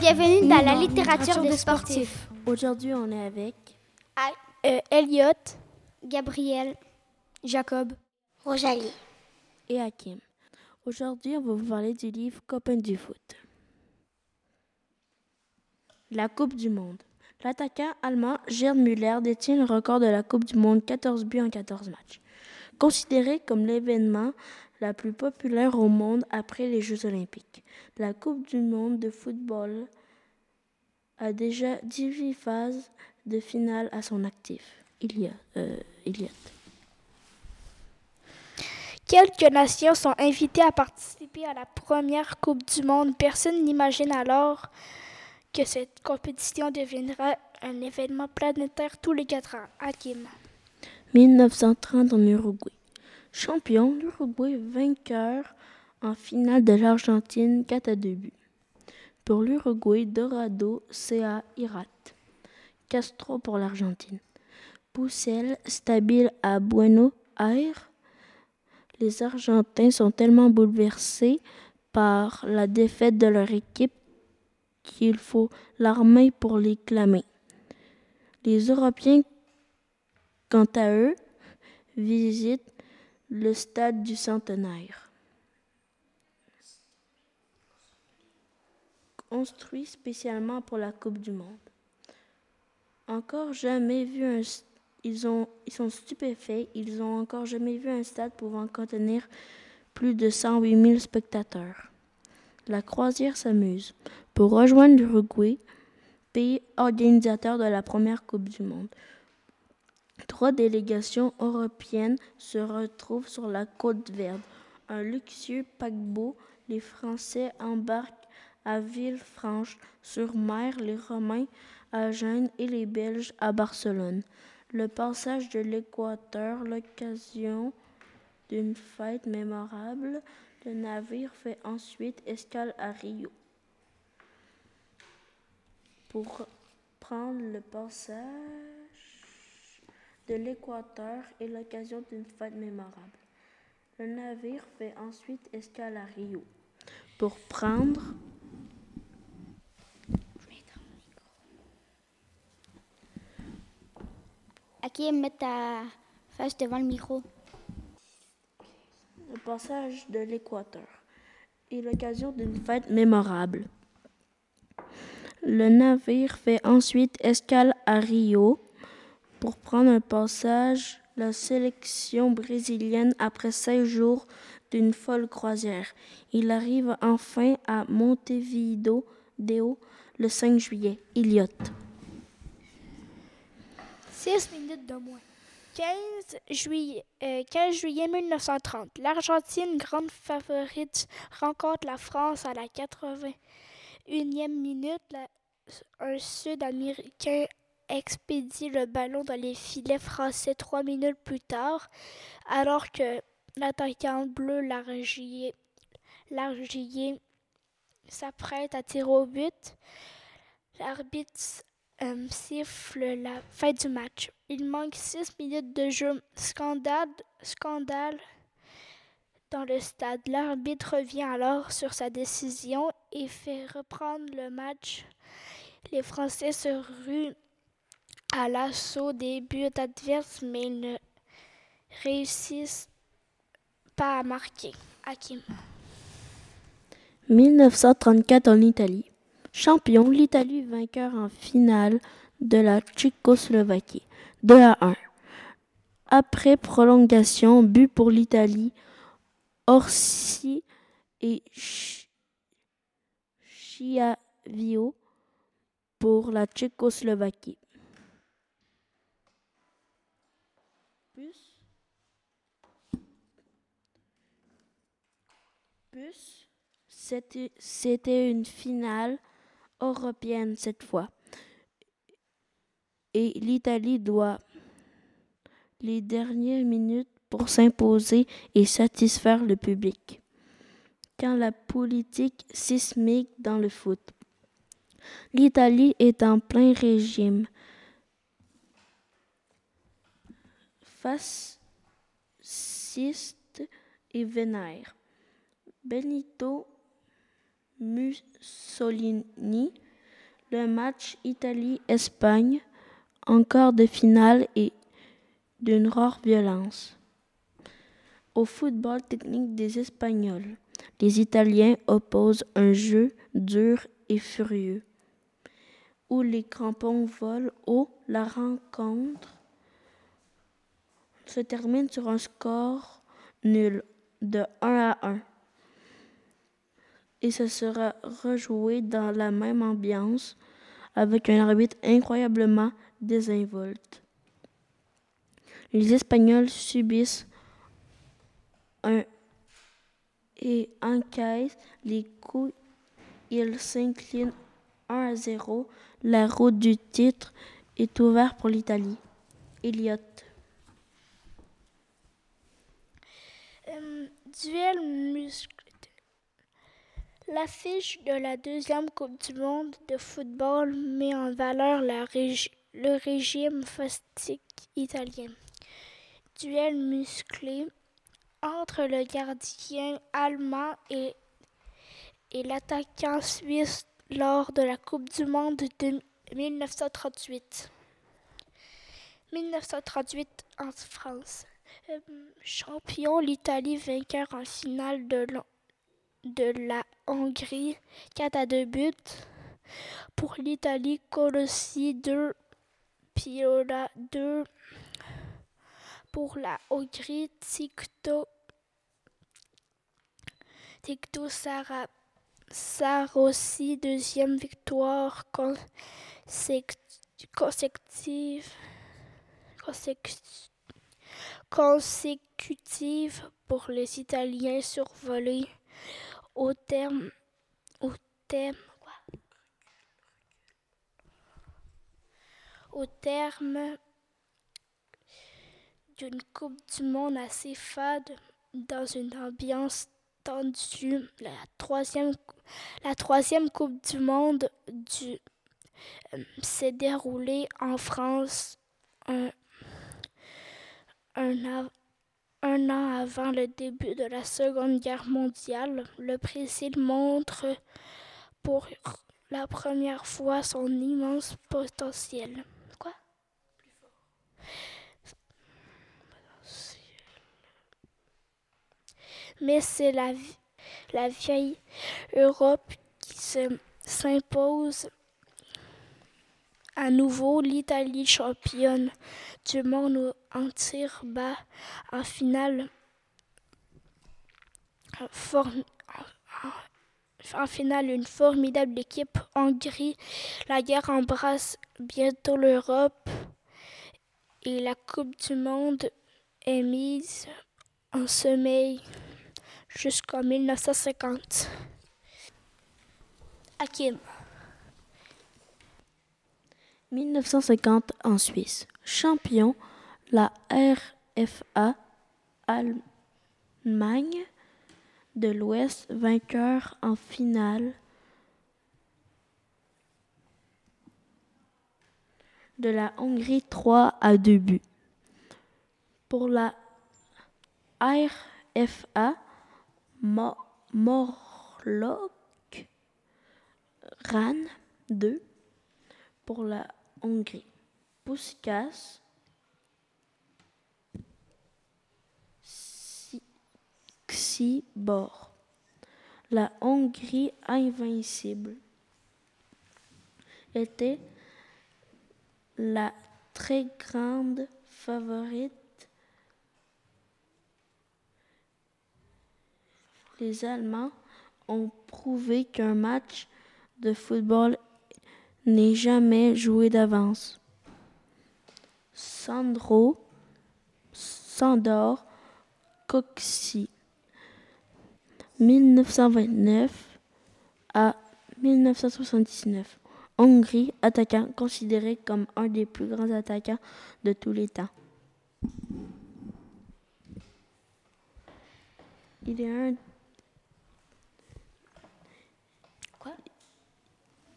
Bienvenue dans la littérature des sportifs. Aujourd'hui, on est avec Euh, Elliot, Gabriel, Jacob. Rosalie. et Hakim. Aujourd'hui, on va vous parler du livre Copains du foot. La Coupe du Monde. L'attaquant allemand Gerd Müller détient le record de la Coupe du Monde 14 buts en 14 matchs. Considéré comme l'événement la plus populaire au monde après les Jeux olympiques, la Coupe du monde de football a déjà 18 phases de finale à son actif. Il y a, euh, Elliot. Quelques nations sont invitées à participer à la première Coupe du Monde. Personne n'imagine alors que cette compétition deviendra un événement planétaire tous les quatre ans. Hakim. 1930 en Uruguay. Champion, l'Uruguay vainqueur en finale de l'Argentine 4 à 2 buts. Pour l'Uruguay, Dorado, CA, Irat. Castro pour l'Argentine. Poussel, stable à Buenos Aires. Les Argentins sont tellement bouleversés par la défaite de leur équipe qu'il faut l'armée pour les clamer. Les Européens, quant à eux, visitent le stade du centenaire. Construit spécialement pour la Coupe du Monde. Encore jamais vu ils sont stupéfaits. Ils ont encore jamais vu un stade pouvant contenir plus de 108 000 spectateurs. La croisière s'amuse. Pour rejoindre l'Uruguay, pays organisateur de la première Coupe du Monde, Trois délégations européennes se retrouvent sur la côte verte. Un luxueux paquebot, les Français embarquent à Villefranche-sur-Mer, les Romains à Gênes et les Belges à Barcelone. Le passage de l'Équateur, l'occasion d'une fête mémorable, le navire fait ensuite escale à Rio. Pour prendre le passage de l'Équateur et l'occasion d'une fête mémorable. Le navire fait ensuite escale à Rio pour prendre Le passage de l'Équateur et l'occasion d'une fête mémorable. Le navire fait ensuite escale à Rio pour prendre un passage la sélection brésilienne après 16 jours d'une folle croisière. Il arrive enfin à Montevideo Deo, le 5 juillet. Elliot. 6 minutes de moins. 15 juillet, euh, 15 juillet 1930. L'Argentine, grande favorite, rencontre la France à la 81e minute. Un Sud-Américain expédie le ballon dans les filets français trois minutes plus tard, alors que l'attaquant bleu Largier s'apprête à tirer au but. L'arbitre euh, siffle la fin du match. Il manque six minutes de jeu. Scandale, scandale dans le stade. L'arbitre revient alors sur sa décision et fait reprendre le match. Les Français se ruent à l'assaut des buts adverses, mais ils ne réussissent pas à marquer. Hakim. 1934 en Italie. Champion, l'Italie vainqueur en finale de la Tchécoslovaquie. 2 à 1. Après prolongation, but pour l'Italie, Orsi et Ch- Chiavio pour la Tchécoslovaquie. Plus. C'était une finale européenne cette fois. Et l'Italie doit les dernières minutes pour s'imposer et satisfaire le public. Quand la politique sismique dans le foot. L'Italie est en plein régime. Fasciste et vénère. Benito Mussolini le match Italie-Espagne en quart de finale est d'une rare violence. Au football technique des Espagnols, les Italiens opposent un jeu dur et furieux, où les crampons volent haut. La rencontre se termine sur un score nul de 1 à 1 et ce sera rejoué dans la même ambiance avec un arbitre incroyablement désinvolte. Les Espagnols subissent un et encaissent les coups. Ils s'inclinent 1 à 0. La route du titre est ouverte pour l'Italie. Elliot. Euh, duel. L'affiche de la deuxième Coupe du monde de football met en valeur le régime fastique italien. Duel musclé entre le gardien allemand et, l'attaquant suisse lors de la Coupe du monde de 1938. 1938 en France. Euh, champion, l'Italie vainqueur en finale de, de la Hongrie 4 à 2 buts. Pour l'Italie, Colossi 2, Piola 2. Pour la Hongrie, Tikto, Tikto Sara, Sarossi, deuxième victoire consécutive, consécutive pour les Italiens survolés au terme, au au terme d'une Coupe du Monde assez fade dans une ambiance tendue. La troisième, Coupe du Monde euh, s'est déroulée en France un, un un an avant le début de la Seconde Guerre mondiale. Le Brésil montre pour la première fois son immense potentiel. Mais c'est la, la vieille Europe qui se- s'impose à nouveau. L'Italie championne du monde en tir bas en finale. Une formidable équipe Hongrie. La guerre embrasse bientôt l'Europe et la Coupe du Monde est mise en sommeil jusqu'en 1950. Hakim. 1950 en Suisse. Champion, la RFA Allemagne de l'Ouest, vainqueur en finale de la Hongrie 3 à 2 buts. Pour la RFA Mo- Morlock RAN 2 pour la Hongrie. Puskas Xibor. La Hongrie invincible était la très grande favorite. Les Allemands ont prouvé qu'un match de football n'est jamais joué d'avance. Sandro Sandor Coxy 1929 à 1979. Hongrie, attaquant considéré comme un des plus grands attaquants de tous les temps. Il est un Quoi?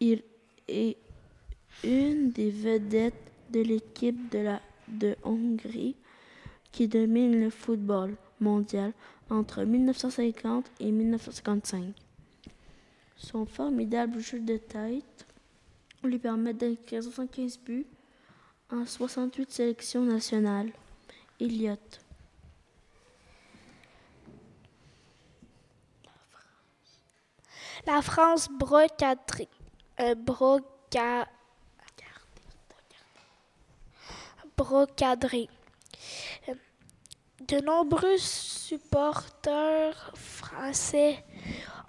Il est une des vedettes de l'équipe de de Hongrie qui domine le football mondial entre 1950 et 1955. Son formidable jeu de tête lui permettent d'inscrire 75 buts en 68 sélections nationales. Elliott. La France brocadrée. Euh, broca- brocadrée. Euh, De nombreux supporters français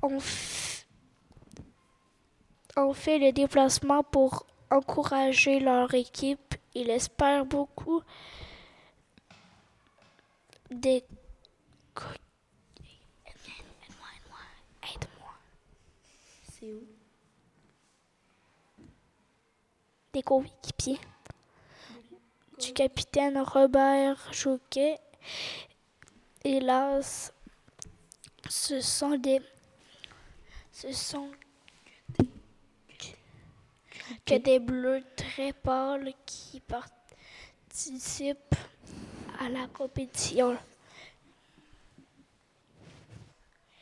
ont, fait le déplacement pour encourager leur équipe. Ils espèrent beaucoup des... aide-moi. C'est où? Des coéquipiers du capitaine Robert Jouquet. Hélas, ce sont des. Ce sont que des bleus très pâles qui participent à la compétition.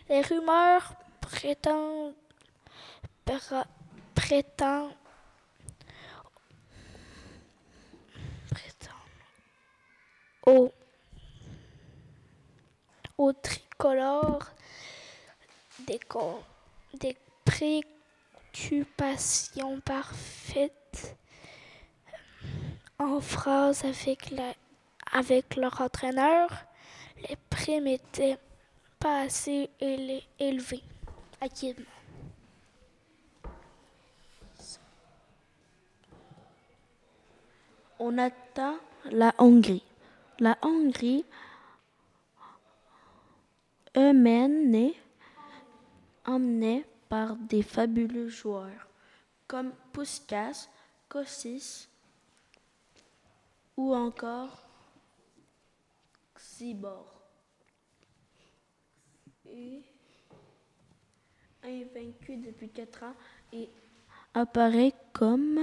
Les rumeurs prétendent, prétendent au, tricolore des, des préoccupations parfaites en phrase avec, la, avec leur entraîneur. Les primes étaient pas assez éle-. Acquittement. On attend la Hongrie. La Hongrie, eux-mêmes, emmenée par des fabuleux joueurs comme Puskas, Kossis ou encore Xibor. Et invaincu depuis 4 ans et apparaît comme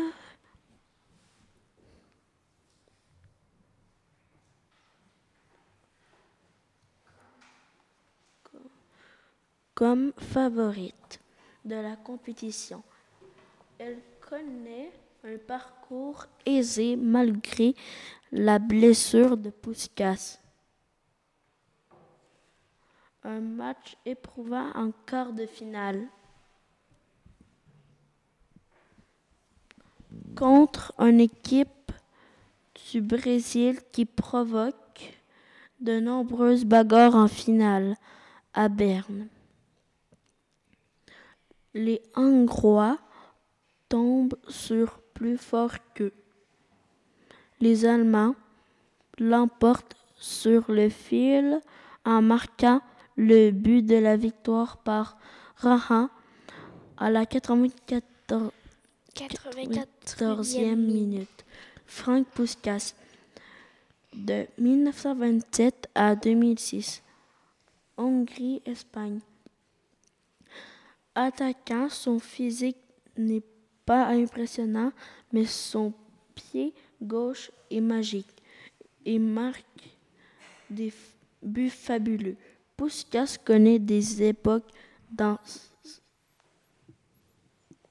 favorite de la compétition. Elle connaît un parcours aisé malgré la blessure de Puskas. Un match éprouvant en quart de finale contre une équipe du Brésil qui provoque de nombreuses bagarres en finale à Berne. Les Hongrois tombent sur plus fort qu'eux. Les Allemands l'emportent sur le fil en marquant le but de la victoire par Rahan à la 94 14e minute. Frank Puskas de 1927 à 2006. Hongrie-Espagne. Attaquant, son physique n'est pas impressionnant, mais son pied gauche est magique et marque des buts fabuleux. Puskas connaît des époques dans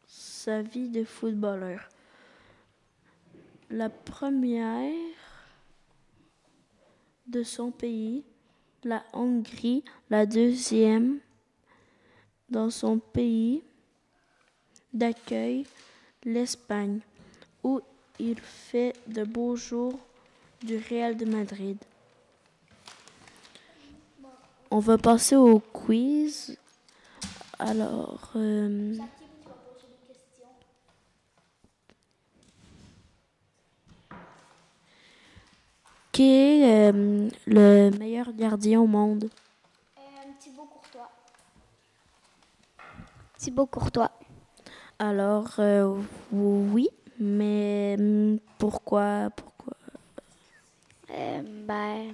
sa vie de footballeur. La première de son pays, la Hongrie, la deuxième dans son pays d'accueil, l'Espagne, où il fait de beaux jours du Real de Madrid. On va passer au quiz. Alors, euh, qui est euh, le meilleur gardien au monde? Thibaut Courtois. Thibaut Courtois. Alors, euh, oui, mais hum, pourquoi, pourquoi? Euh, ben.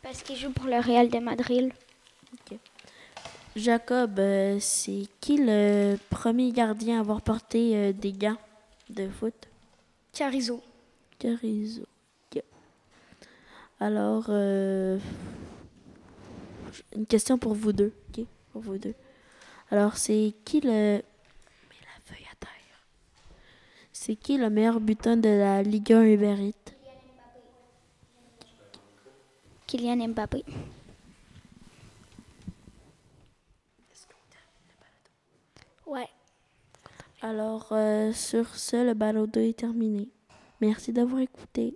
Parce qu'il joue pour le Real de Madrid. Jacob, euh, c'est qui le premier gardien à avoir porté des gants de foot? Carizo. Carizo. Alors, euh, une question pour vous deux. OK? Pour vous deux. Alors, c'est qui le. Mets la feuille à terre. C'est qui le meilleur butin de la Ligue 1 Uber Eats? Kylian Mbappé. Ouais. Alors, euh, sur ce, le balado est terminé. Merci d'avoir écouté.